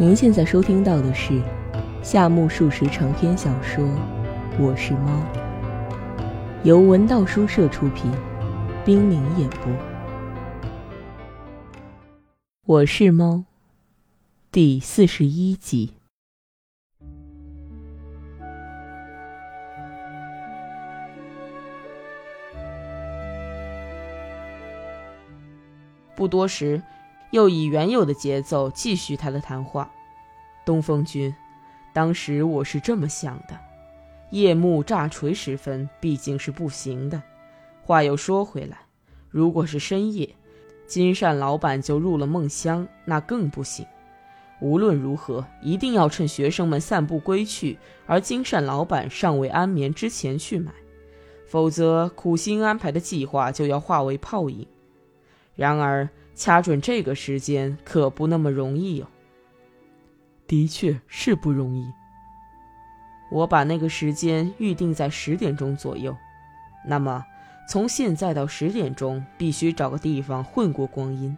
您现在收听到的是夏目漱石长篇小说《我是猫》，由文道书社出品，冰凌演播。《我是猫》第四十一集。不多时，又以原有的节奏继续他的谈话。东风君，当时我是这么想的：夜幕乍垂时分，毕竟是不行的。话又说回来，如果是深夜，金善老板就入了梦乡，那更不行。无论如何，一定要趁学生们散步归去，而金善老板尚未安眠之前去买，否则苦心安排的计划就要化为泡影。然而，掐准这个时间可不那么容易哦。的确是不容易。我把那个时间预定在十点钟左右，那么从现在到十点钟，必须找个地方混过光阴。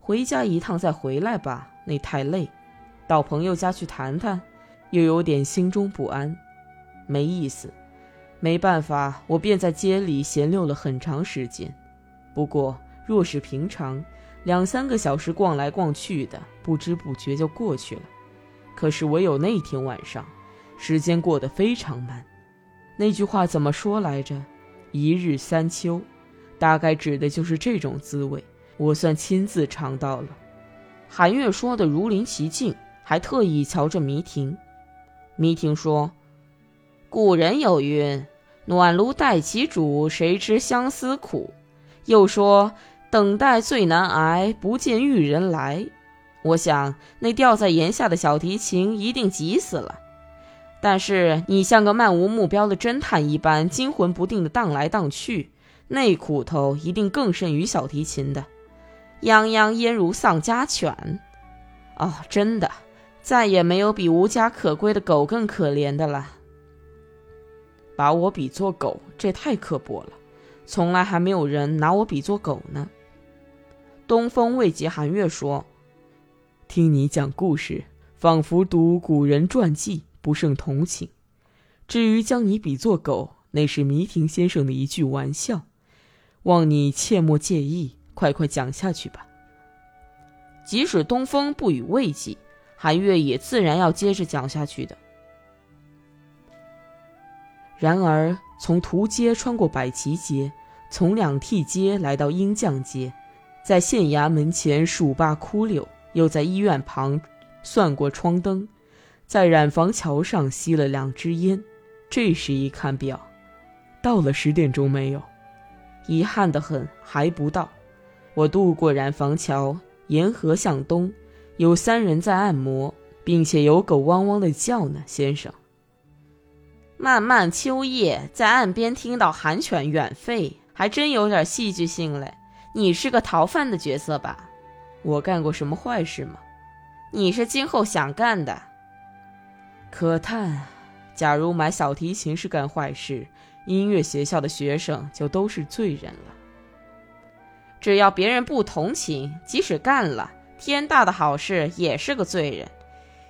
回家一趟再回来吧，那太累；到朋友家去谈谈，又有点心中不安，没意思。没办法，我便在街里闲溜了很长时间。不过。若是平常，两三个小时逛来逛去的，不知不觉就过去了。可是唯有那天晚上，时间过得非常慢。那句话怎么说来着？“一日三秋”，大概指的就是这种滋味。我算亲自尝到了。韩月说的如临其境，还特意瞧着迷婷。迷婷说：“古人有云，暖炉待其煮，谁知相思苦。”又说。等待最难挨，不见玉人来。我想那吊在檐下的小提琴一定急死了。但是你像个漫无目标的侦探一般，惊魂不定的荡来荡去，那苦头一定更甚于小提琴的。泱泱焉如丧家犬。哦，真的，再也没有比无家可归的狗更可怜的了。把我比作狗，这太刻薄了。从来还没有人拿我比作狗呢。东风未及寒月说：“听你讲故事，仿佛读古人传记，不胜同情。至于将你比作狗，那是弥亭先生的一句玩笑，望你切莫介意，快快讲下去吧。”即使东风不予慰藉，寒月也自然要接着讲下去的。然而，从图街穿过百旗街，从两替街来到鹰将街。在县衙门前数罢枯柳，又在医院旁算过窗灯，在染房桥上吸了两支烟。这时一看表，到了十点钟没有？遗憾的很，还不到。我渡过染房桥，沿河向东，有三人在按摩，并且有狗汪汪的叫呢，先生。漫漫秋夜，在岸边听到寒犬远吠，还真有点戏剧性嘞。你是个逃犯的角色吧？我干过什么坏事吗？你是今后想干的。可叹，假如买小提琴是干坏事，音乐学校的学生就都是罪人了。只要别人不同情，即使干了天大的好事，也是个罪人。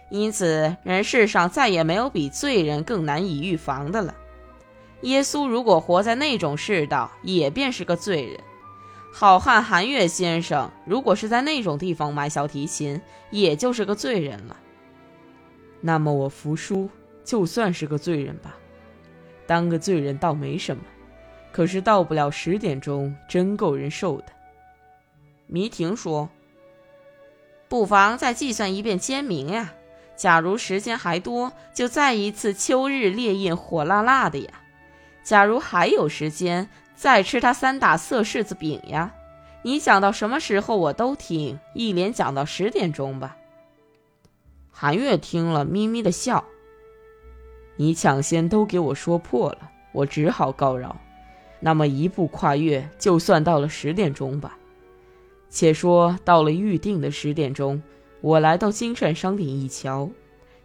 因此，人世上再也没有比罪人更难以预防的了。耶稣如果活在那种世道，也便是个罪人。好汉韩月先生，如果是在那种地方买小提琴，也就是个罪人了。那么我服输，就算是个罪人吧。当个罪人倒没什么，可是到不了十点钟，真够人受的。迷婷说：“不妨再计算一遍签名呀。假如时间还多，就再一次秋日烈焰，火辣辣的呀。假如还有时间。”再吃他三打色柿子饼呀！你讲到什么时候我都听，一连讲到十点钟吧。韩月听了，咪咪的笑。你抢先都给我说破了，我只好告饶。那么一步跨越，就算到了十点钟吧。且说到了预定的十点钟，我来到金善商店一瞧，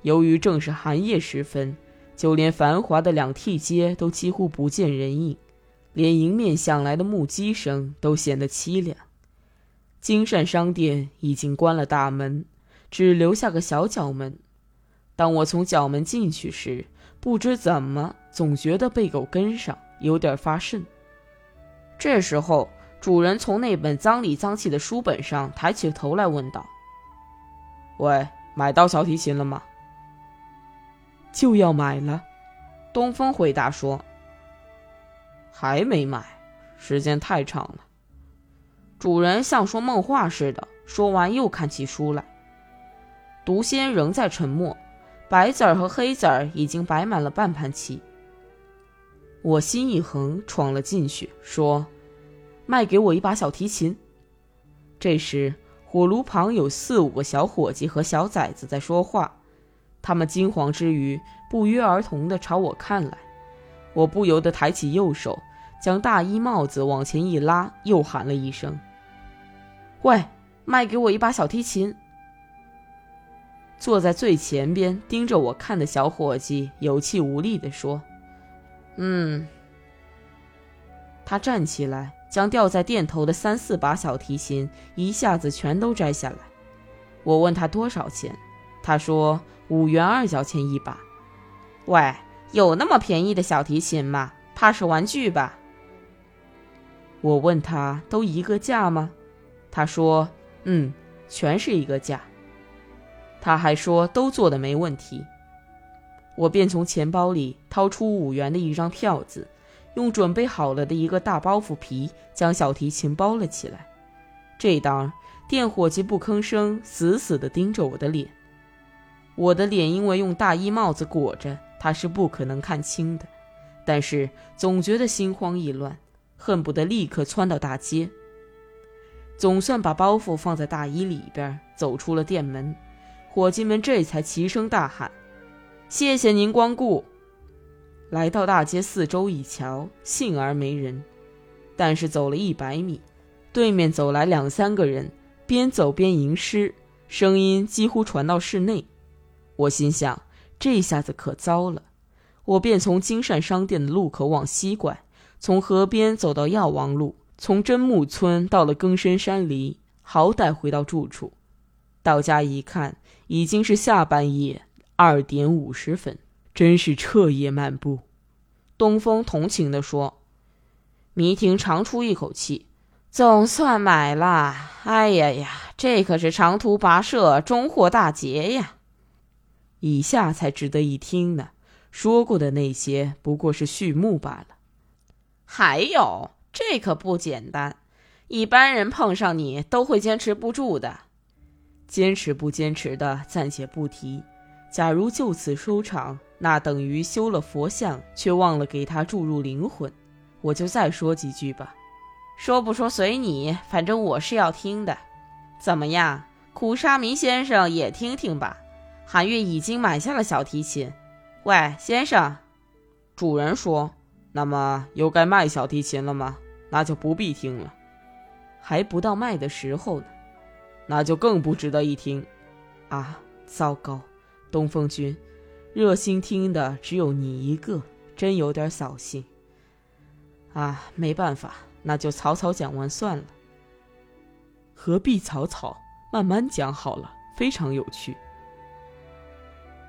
由于正是寒夜时分，就连繁华的两替街都几乎不见人影。连迎面响来的木屐声都显得凄凉。金善商店已经关了大门，只留下个小角门。当我从角门进去时，不知怎么，总觉得被狗跟上，有点发瘆。这时候，主人从那本脏里脏气的书本上抬起头来问道：“喂，买到小提琴了吗？”“就要买了。”东风回答说。“还没买，时间太长了。”主人像说梦话似的，说完又看起书来。毒仙仍在沉默。白子儿和黑子儿已经摆满了半盘棋。我心一横，闯了进去，说：“卖给我一把小提琴。”这时，火炉旁有四五个小伙计和小崽子在说话，他们惊慌之余，不约而同地朝我看来。我不由得抬起右手，将大衣帽子往前一拉，又喊了一声：“喂，卖给我一把小提琴！”坐在最前边盯着我看的小伙计有气无力地说：“嗯。”他站起来，将吊在店头的三四把小提琴一下子全都摘下来。我问他多少钱，他说五元二角钱一把。喂，有那么便宜的小提琴吗？怕是玩具吧？我问他都一个价吗？他说：“嗯，全是一个价。”他还说都做的没问题，我便从钱包里掏出五元的一张票子，用准备好了的一个大包袱皮将小提琴包了起来。这当店伙计不吭声，死死地盯着我的脸。我的脸因为用大衣帽子裹着，他是不可能看清的，但是总觉得心慌意乱，恨不得立刻窜到大街。总算把包袱放在大衣里边，走出了店门。伙计们这才齐声大喊：“谢谢您光顾！”来到大街四周一瞧，幸而没人。但是走了一百米，对面走来两三个人，边走边吟诗，声音几乎传到室内。我心想：这下子可糟了。我便从金善商店的路口往西拐，从河边走到药王路，从真木村到了更深山里，好歹回到住处。到家一看。已经是下半夜二点五十分，真是彻夜漫步。东风同情地说：“迷婷长出一口气，总算买了。哎呀呀，这可是长途跋涉，终获大捷呀！以下才值得一听呢。说过的那些不过是序幕罢了。还有，这可不简单，一般人碰上你都会坚持不住的。”坚持不坚持的暂且不提，假如就此收场，那等于修了佛像却忘了给他注入灵魂。我就再说几句吧，说不说随你，反正我是要听的。怎么样，苦沙弥先生也听听吧。韩月已经买下了小提琴。喂，先生，主人说，那么又该卖小提琴了吗？那就不必听了，还不到卖的时候呢。那就更不值得一听，啊！糟糕，东风君，热心听的只有你一个，真有点扫兴。啊，没办法，那就草草讲完算了。何必草草，慢慢讲好了，非常有趣。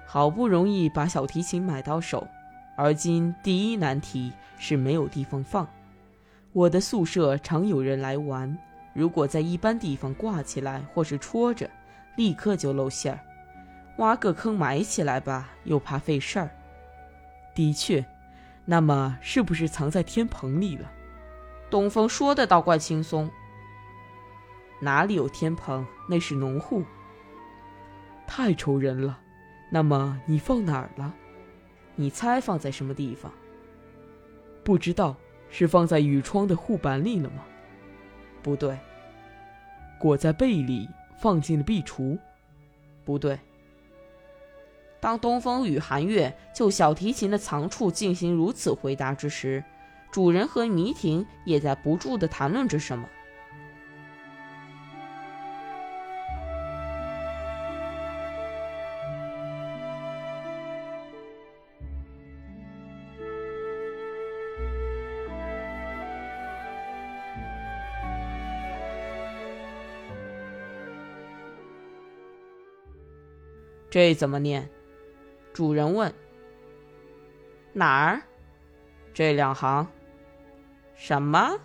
好不容易把小提琴买到手，而今第一难题是没有地方放。我的宿舍常有人来玩。如果在一般地方挂起来或是戳着，立刻就露馅儿。挖个坑埋起来吧，又怕费事儿。的确，那么是不是藏在天棚里了？东风说的倒怪轻松。哪里有天棚？那是农户。太愁人了。那么你放哪儿了？你猜放在什么地方？不知道，是放在雨窗的护板里了吗？不对，裹在被里，放进了壁橱。不对。当东风与寒月就小提琴的藏处进行如此回答之时，主人和迷婷也在不住的谈论着什么。这怎么念？主人问。哪儿？这两行。什么？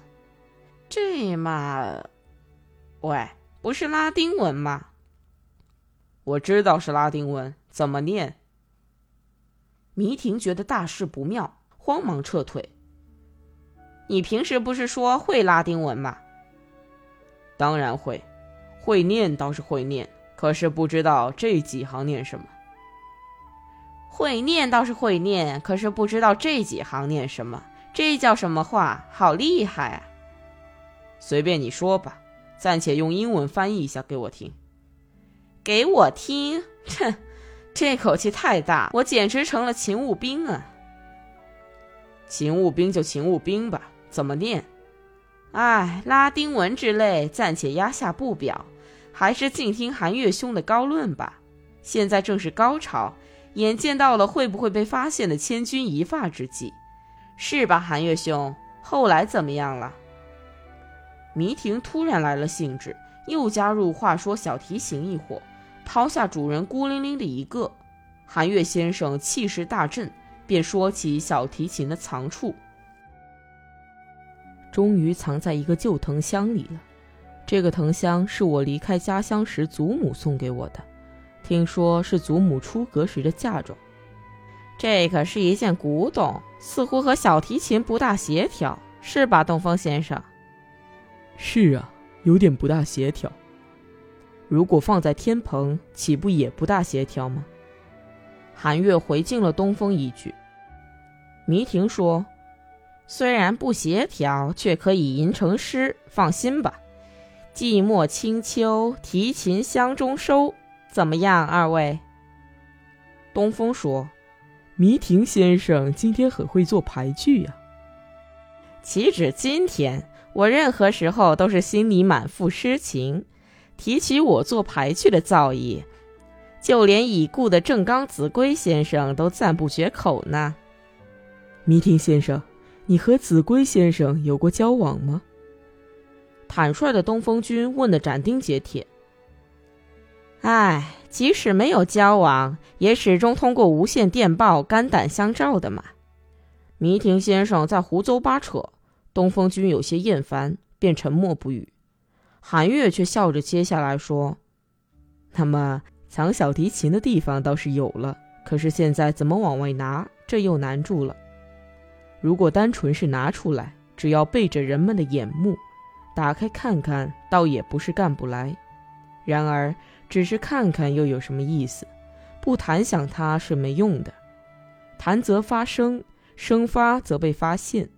这嘛？喂，不是拉丁文吗？我知道是拉丁文，怎么念？迷婷觉得大事不妙，慌忙撤退。你平时不是说会拉丁文吗？当然会，会念倒是会念，可是不知道这几行念什么。会念倒是会念，可是不知道这几行念什么。这叫什么话？好厉害啊！随便你说吧，暂且用英文翻译一下给我听。给我听，哼，这口气太大，我简直成了勤务兵啊！勤务兵就勤务兵吧，怎么念？哎，拉丁文之类暂且压下不表，还是静听韩月兄的高论吧。现在正是高潮，眼见到了会不会被发现的千钧一发之际，是吧，韩月兄？后来怎么样了？迷婷突然来了兴致，又加入话说小提琴一伙。抛下主人孤零零的一个，韩月先生气势大振，便说起小提琴的藏处。终于藏在一个旧藤箱里了。这个藤箱是我离开家乡时祖母送给我的，听说是祖母出阁时的嫁妆。这可是一件古董，似乎和小提琴不大协调，是吧，东风先生？是啊，有点不大协调。如果放在天棚，岂不也不大协调吗？韩月回敬了东风一句。迷婷说：“虽然不协调，却可以吟成诗。放心吧，寂寞清秋，提琴箱中收，怎么样，二位？”东风说：“迷婷先生今天很会做牌具呀。”岂止今天，我任何时候都是心里满腹诗情。提起我做牌具的造诣，就连已故的正刚子规先生都赞不绝口呢。迷婷先生，你和子规先生有过交往吗？坦率的东风君问得斩钉截铁。唉，即使没有交往，也始终通过无线电报肝胆相照的嘛。迷婷先生在胡诌八扯，东风君有些厌烦，便沉默不语。韩月却笑着接下来说：“那么藏小提琴的地方倒是有了，可是现在怎么往外拿，这又难住了。如果单纯是拿出来，只要背着人们的眼目，打开看看，倒也不是干不来。然而，只是看看又有什么意思？不弹响它是没用的。弹则发声，声发则被发现。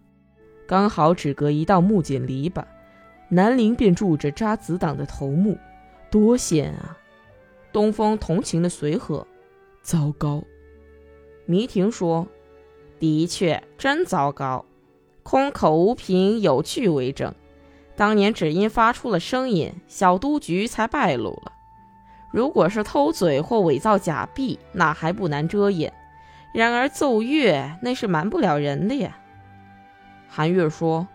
刚好只隔一道木槿篱笆。”南陵便住着扎子党的头目，多险啊！东风同情的随和，糟糕。迷婷说：“的确，真糟糕。空口无凭，有据为证。当年只因发出了声音，小督局才败露了。如果是偷嘴或伪造假币，那还不难遮掩。然而奏乐，那是瞒不了人的呀。”韩月说。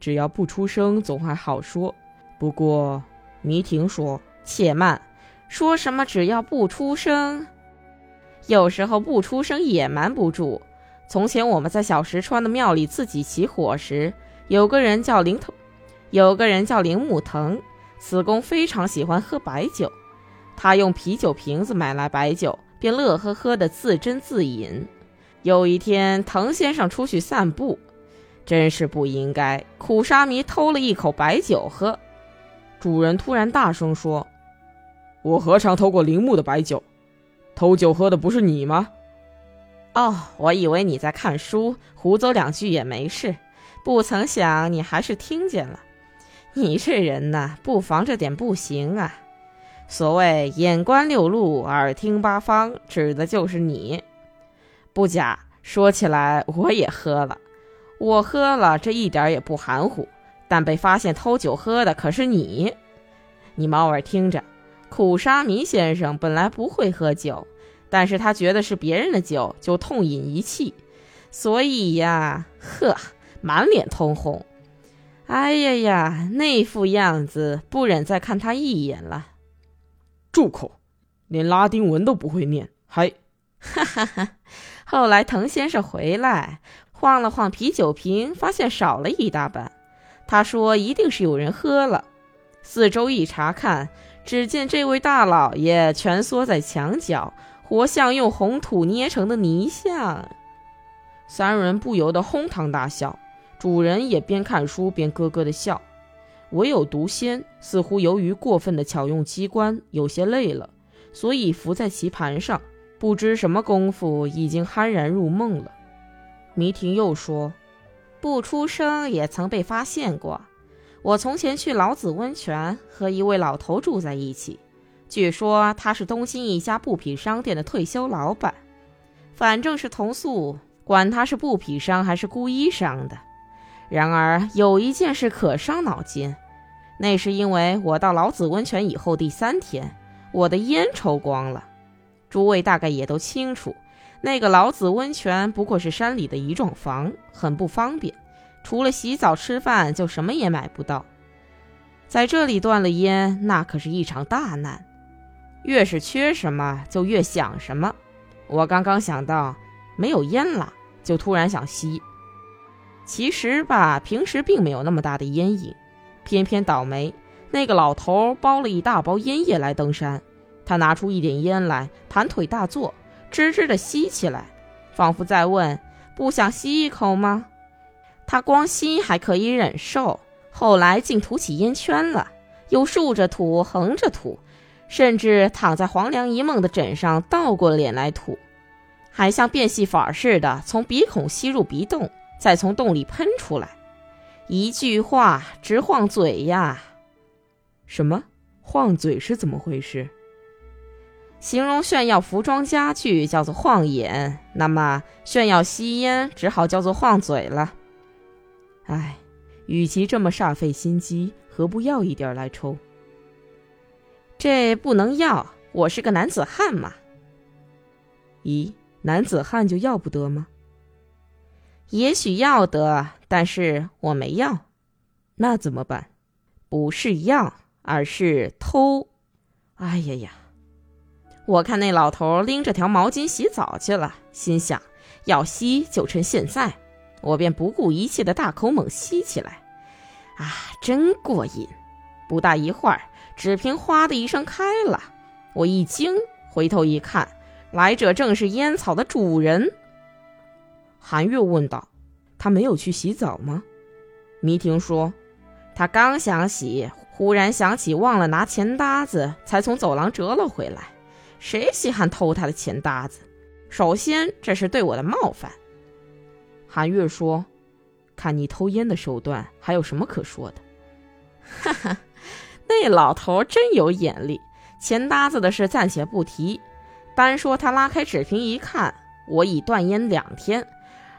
只要不出声，总还好说。不过，迷婷说：“且慢，说什么只要不出声？有时候不出声也瞒不住。从前我们在小石川的庙里自己起火时，有个人叫灵头，有个人叫铃木藤。此公非常喜欢喝白酒，他用啤酒瓶子买来白酒，便乐呵呵地自斟自饮。有一天，藤先生出去散步。”真是不应该！苦沙弥偷了一口白酒喝。主人突然大声说：“我何尝偷过铃木的白酒？偷酒喝的不是你吗？”哦，我以为你在看书，胡诌两句也没事。不曾想你还是听见了。你这人呐，不防着点不行啊！所谓眼观六路，耳听八方，指的就是你。不假，说起来我也喝了。我喝了，这一点也不含糊。但被发现偷酒喝的可是你。你猫儿听着，苦沙弥先生本来不会喝酒，但是他觉得是别人的酒，就痛饮一气，所以呀，呵，满脸通红。哎呀呀，那副样子，不忍再看他一眼了。住口！连拉丁文都不会念，还……哈哈哈！后来滕先生回来，晃了晃啤酒瓶，发现少了一大半。他说一定是有人喝了。四周一查看，只见这位大老爷蜷缩在墙角，活像用红土捏成的泥像。三人不由得哄堂大笑，主人也边看书边咯咯的笑。唯有毒仙似乎由于过分的巧用机关，有些累了，所以伏在棋盘上，不知什么功夫，已经酣然入梦了。迷婷又说：“不出声也曾被发现过。我从前去老子温泉，和一位老头住在一起，据说他是东京一家布匹商店的退休老板，反正是同宿，管他是布匹商还是孤衣商的。”然而有一件事可伤脑筋，那是因为我到老子温泉以后第三天，我的烟抽光了。诸位大概也都清楚，那个老子温泉不过是山里的一幢房，很不方便，除了洗澡吃饭就什么也买不到。在这里断了烟，那可是一场大难。越是缺什么，就越想什么。我刚刚想到没有烟了，就突然想吸。其实吧，平时并没有那么大的烟瘾，偏偏倒霉，那个老头包了一大包烟叶来登山。他拿出一点烟来，盘腿大坐，吱吱地吸起来，仿佛在问：“不想吸一口吗？”他光吸还可以忍受，后来竟吐起烟圈了，又竖着吐，横着吐，甚至躺在黄粱一梦的枕上倒过脸来吐，还像变戏法似的从鼻孔吸入鼻洞。再从洞里喷出来，一句话直晃嘴呀！什么晃嘴是怎么回事？形容炫耀服装家具叫做晃眼，那么炫耀吸烟只好叫做晃嘴了。唉，与其这么煞费心机，何不要一点来抽？这不能要，我是个男子汉嘛。咦，男子汉就要不得吗？也许要得，但是我没要，那怎么办？不是要，而是偷。哎呀呀！我看那老头拎着条毛巾洗澡去了，心想要吸就趁现在，我便不顾一切的大口猛吸起来。啊，真过瘾！不大一会儿，纸瓶哗的一声开了，我一惊，回头一看，来者正是烟草的主人。韩月问道：“他没有去洗澡吗？”迷婷说：“他刚想洗，忽然想起忘了拿钱搭子，才从走廊折了回来。谁稀罕偷他的钱搭子？首先，这是对我的冒犯。”韩月说：“看你偷烟的手段，还有什么可说的？”哈哈，那老头真有眼力。钱搭子的事暂且不提，单说他拉开纸瓶一看，我已断烟两天。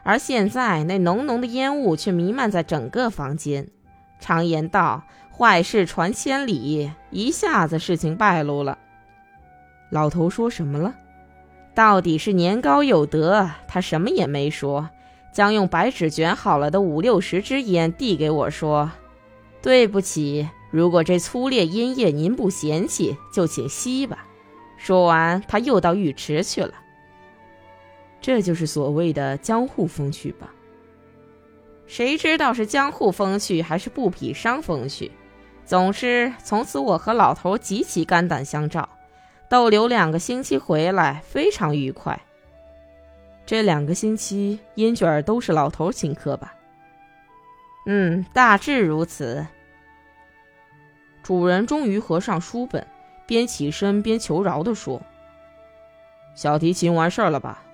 而现在，那浓浓的烟雾却弥漫在整个房间。常言道：“坏事传千里。”一下子事情败露了。老头说什么了？到底是年高有德，他什么也没说，将用白纸卷好了的五六十支烟递给我，说：“对不起，如果这粗劣烟叶您不嫌弃，就请吸吧。”说完，他又到浴池去了。这就是所谓的江户风趣吧？谁知道是江户风趣还是布匹商风趣？总之，从此我和老头极其肝胆相照，逗留两个星期回来，非常愉快。这两个星期烟卷儿都是老头请客吧？嗯，大致如此。主人终于合上书本，边起身边求饶地说：“小提琴完事儿了吧？”